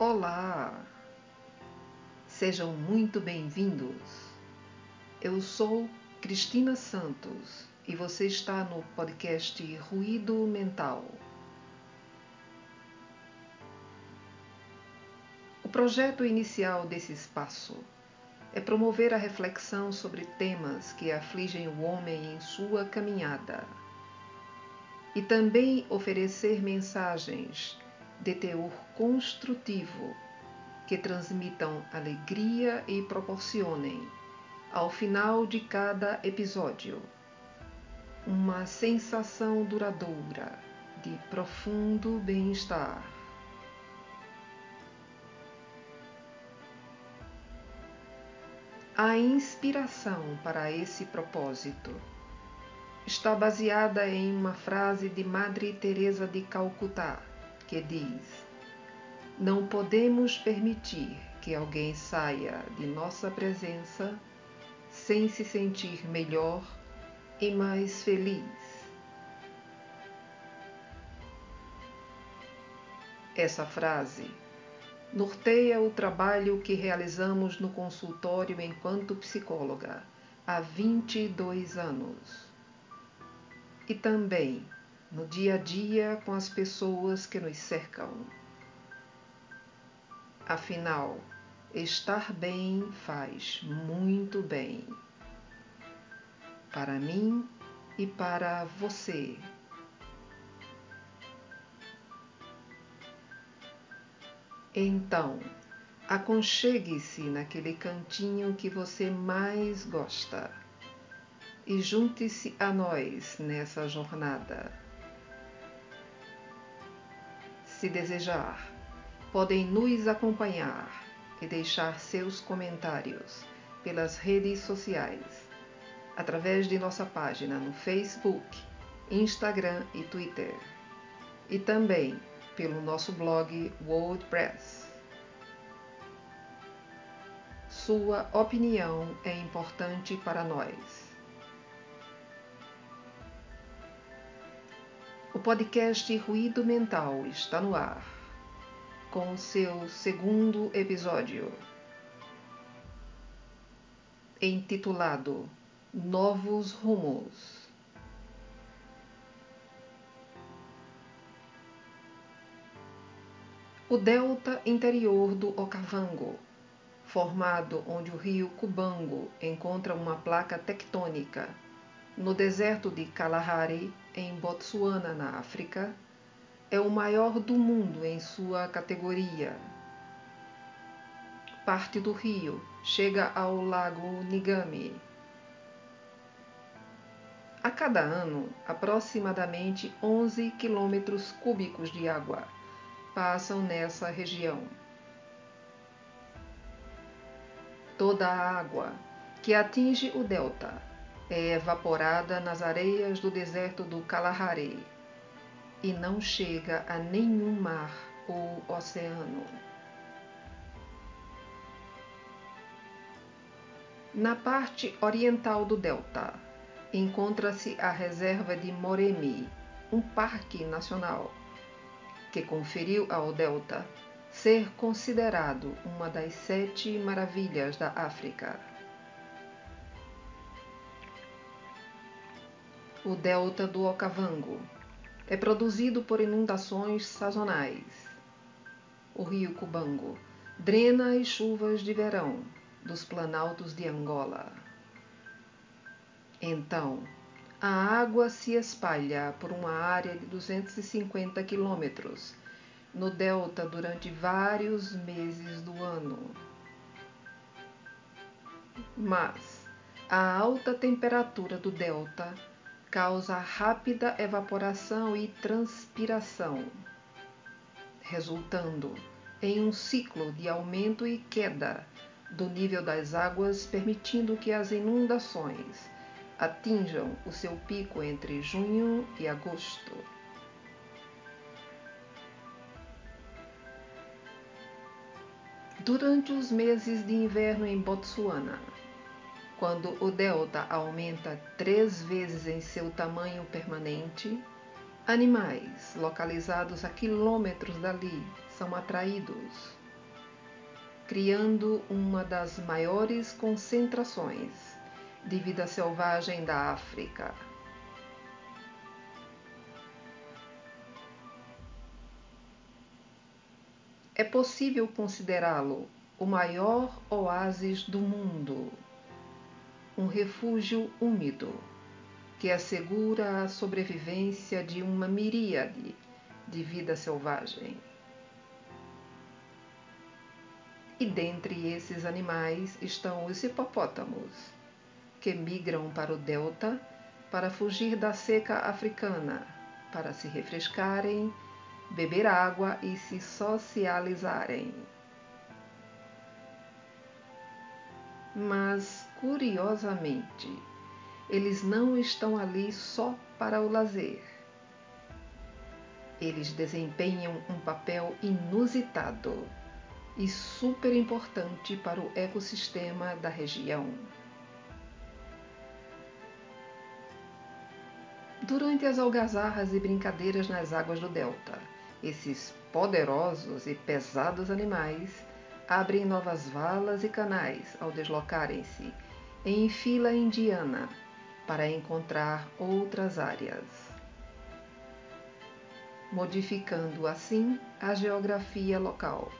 Olá! Sejam muito bem-vindos. Eu sou Cristina Santos e você está no podcast Ruído Mental. O projeto inicial desse espaço é promover a reflexão sobre temas que afligem o homem em sua caminhada e também oferecer mensagens de teor construtivo que transmitam alegria e proporcionem, ao final de cada episódio, uma sensação duradoura de profundo bem-estar. A inspiração para esse propósito está baseada em uma frase de Madre Teresa de Calcutá, que diz: Não podemos permitir que alguém saia de nossa presença sem se sentir melhor e mais feliz. Essa frase norteia o trabalho que realizamos no consultório enquanto psicóloga há 22 anos. E também no dia a dia com as pessoas que nos cercam. Afinal, estar bem faz muito bem. Para mim e para você. Então, aconchegue-se naquele cantinho que você mais gosta e junte-se a nós nessa jornada. Se desejar, podem nos acompanhar e deixar seus comentários pelas redes sociais, através de nossa página no Facebook, Instagram e Twitter, e também pelo nosso blog WordPress. Sua opinião é importante para nós. O podcast Ruído Mental está no ar, com seu segundo episódio, intitulado Novos Rumos. O delta interior do Okavango, formado onde o rio Cubango encontra uma placa tectônica no deserto de Kalahari, em Botsuana, na África, é o maior do mundo em sua categoria. Parte do rio chega ao lago Nigami. A cada ano, aproximadamente 11 quilômetros cúbicos de água passam nessa região. Toda a água que atinge o delta é evaporada nas areias do deserto do Kalahari e não chega a nenhum mar ou oceano. Na parte oriental do delta encontra-se a reserva de Moremi, um parque nacional, que conferiu ao delta ser considerado uma das sete maravilhas da África. O delta do Okavango. É produzido por inundações sazonais. O rio Cubango drena as chuvas de verão dos planaltos de Angola. Então, a água se espalha por uma área de 250 quilômetros no delta durante vários meses do ano. Mas a alta temperatura do delta causa rápida evaporação e transpiração, resultando em um ciclo de aumento e queda do nível das águas, permitindo que as inundações atinjam o seu pico entre junho e agosto. Durante os meses de inverno em Botsuana, quando o delta aumenta três vezes em seu tamanho permanente, animais localizados a quilômetros dali são atraídos criando uma das maiores concentrações de vida selvagem da África. É possível considerá-lo o maior oásis do mundo, um refúgio úmido que assegura a sobrevivência de uma miríade de vida selvagem. E dentre esses animais estão os hipopótamos, que migram para o delta para fugir da seca africana, para se refrescarem, beber água e se socializarem. Mas, curiosamente, eles não estão ali só para o lazer. Eles desempenham um papel inusitado e super importante para o ecossistema da região. Durante as algazarras e brincadeiras nas águas do delta, esses poderosos e pesados animais abrem novas valas e canais ao deslocarem-se em fila indiana para encontrar outras áreas, modificando assim a geografia local.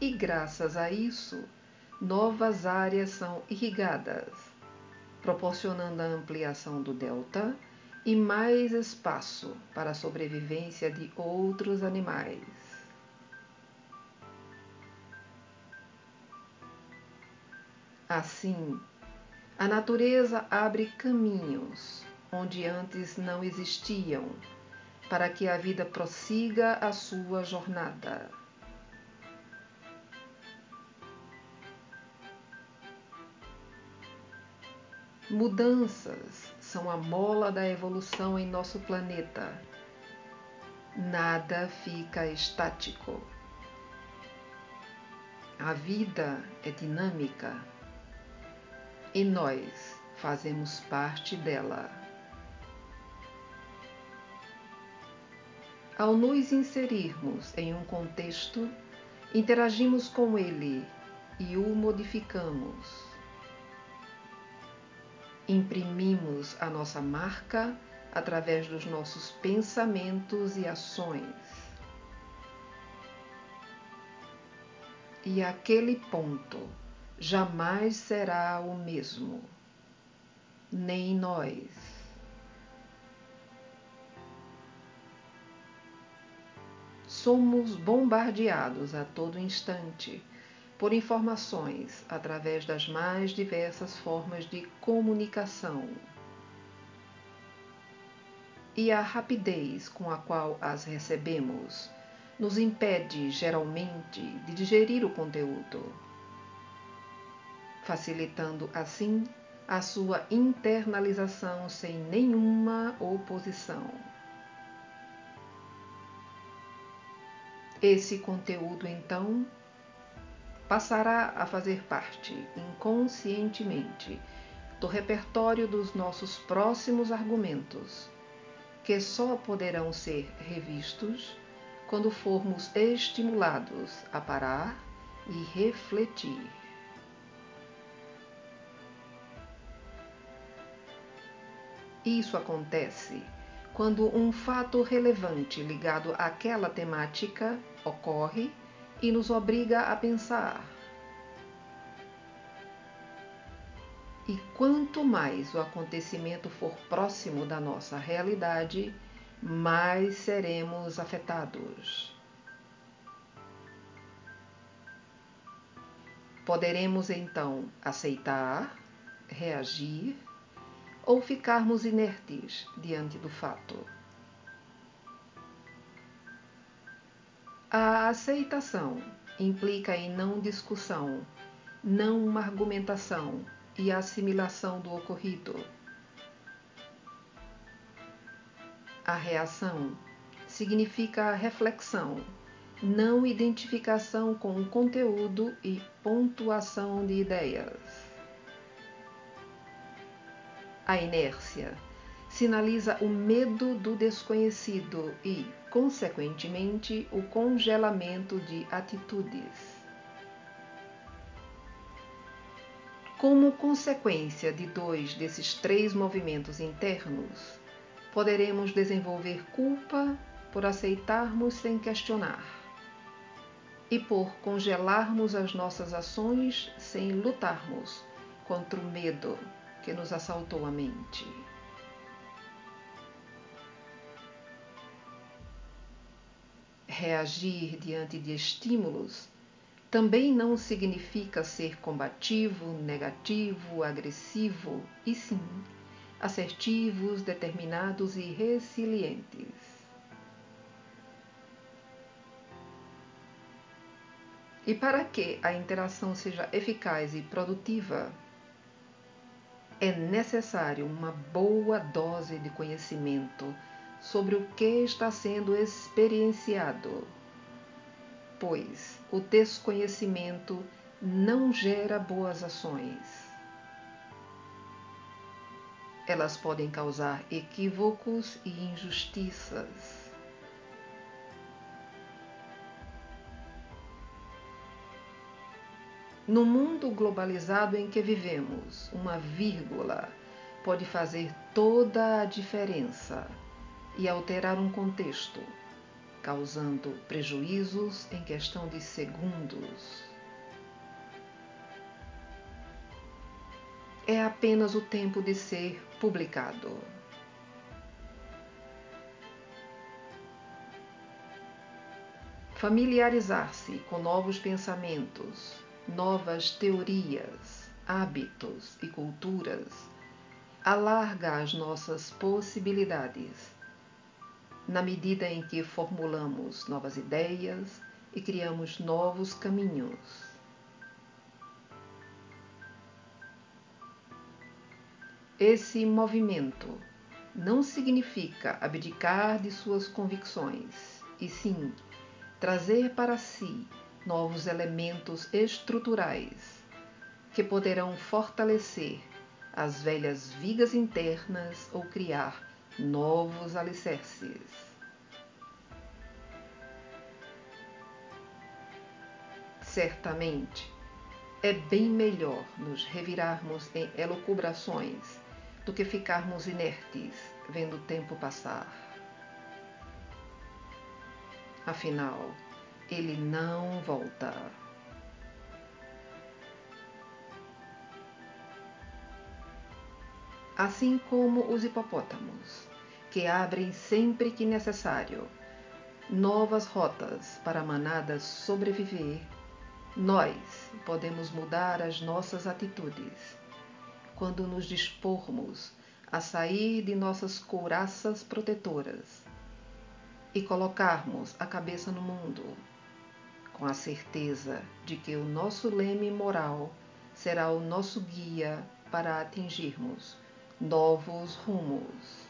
e, graças a isso, novas áreas são irrigadas, proporcionando a ampliação do delta e mais espaço para a sobrevivência de outros animais. Assim, a natureza abre caminhos onde antes não existiam, para que a vida prossiga a sua jornada. Mudanças são a mola da evolução em nosso planeta. Nada fica estático. A vida é dinâmica e nós fazemos parte dela. Ao nos inserirmos em um contexto, interagimos com ele e o modificamos imprimimos a nossa marca através dos nossos pensamentos e ações. E aquele ponto jamais será o mesmo, nem nós. Somos bombardeados a todo instante por informações através das mais diversas formas de comunicação. E a rapidez com a qual as recebemos nos impede, geralmente, de digerir o conteúdo, facilitando assim a sua internalização sem nenhuma oposição. Esse conteúdo, então, passará a fazer parte, inconscientemente, do repertório dos nossos próximos argumentos, que só poderão ser revistos quando formos estimulados a parar e refletir. Isso acontece quando um fato relevante ligado àquela temática ocorre e nos obriga a pensar. E quanto mais o acontecimento for próximo da nossa realidade, mais seremos afetados. Poderemos então aceitar, reagir ou ficarmos inertes diante do fato. A aceitação implica em não discussão, não uma argumentação e assimilação do ocorrido. A reação significa reflexão, não identificação com o conteúdo e pontuação de ideias. A inércia sinaliza o medo do desconhecido e, consequentemente, o congelamento de atitudes. Como consequência de dois desses três movimentos internos, poderemos desenvolver culpa por aceitarmos sem questionar e por congelarmos as nossas ações sem lutarmos contra o medo que nos assaltou a mente. Reagir diante de estímulos também não significa ser combativo, negativo, agressivo, e sim assertivos, determinados e resilientes. E para que a interação seja eficaz e produtiva, é necessário uma boa dose de conhecimento sobre o que está sendo experienciado, pois o desconhecimento não gera boas ações. Elas podem causar equívocos e injustiças. No mundo globalizado em que vivemos, uma vírgula pode fazer toda a diferença e alterar um contexto, causando prejuízos em questão de segundos. é apenas o tempo de ser publicado. Familiarizar-se com novos pensamentos, novas teorias, hábitos e culturas alarga as nossas possibilidades, na medida em que formulamos novas ideias e criamos novos caminhos. Esse movimento não significa abdicar de suas convicções, e sim trazer para si novos elementos estruturais que poderão fortalecer as velhas vigas internas ou criar novos alicerces. Certamente, é bem melhor nos revirarmos em elucubrações do que ficarmos inertes vendo o tempo passar. Afinal, ele não volta. Assim como os hipopótamos, que abrem sempre que necessário. Novas rotas para a manada sobreviver, nós podemos mudar as nossas atitudes. Quando nos dispormos a sair de nossas couraças protetoras e colocarmos a cabeça no mundo, com a certeza de que o nosso leme moral será o nosso guia para atingirmos novos rumos.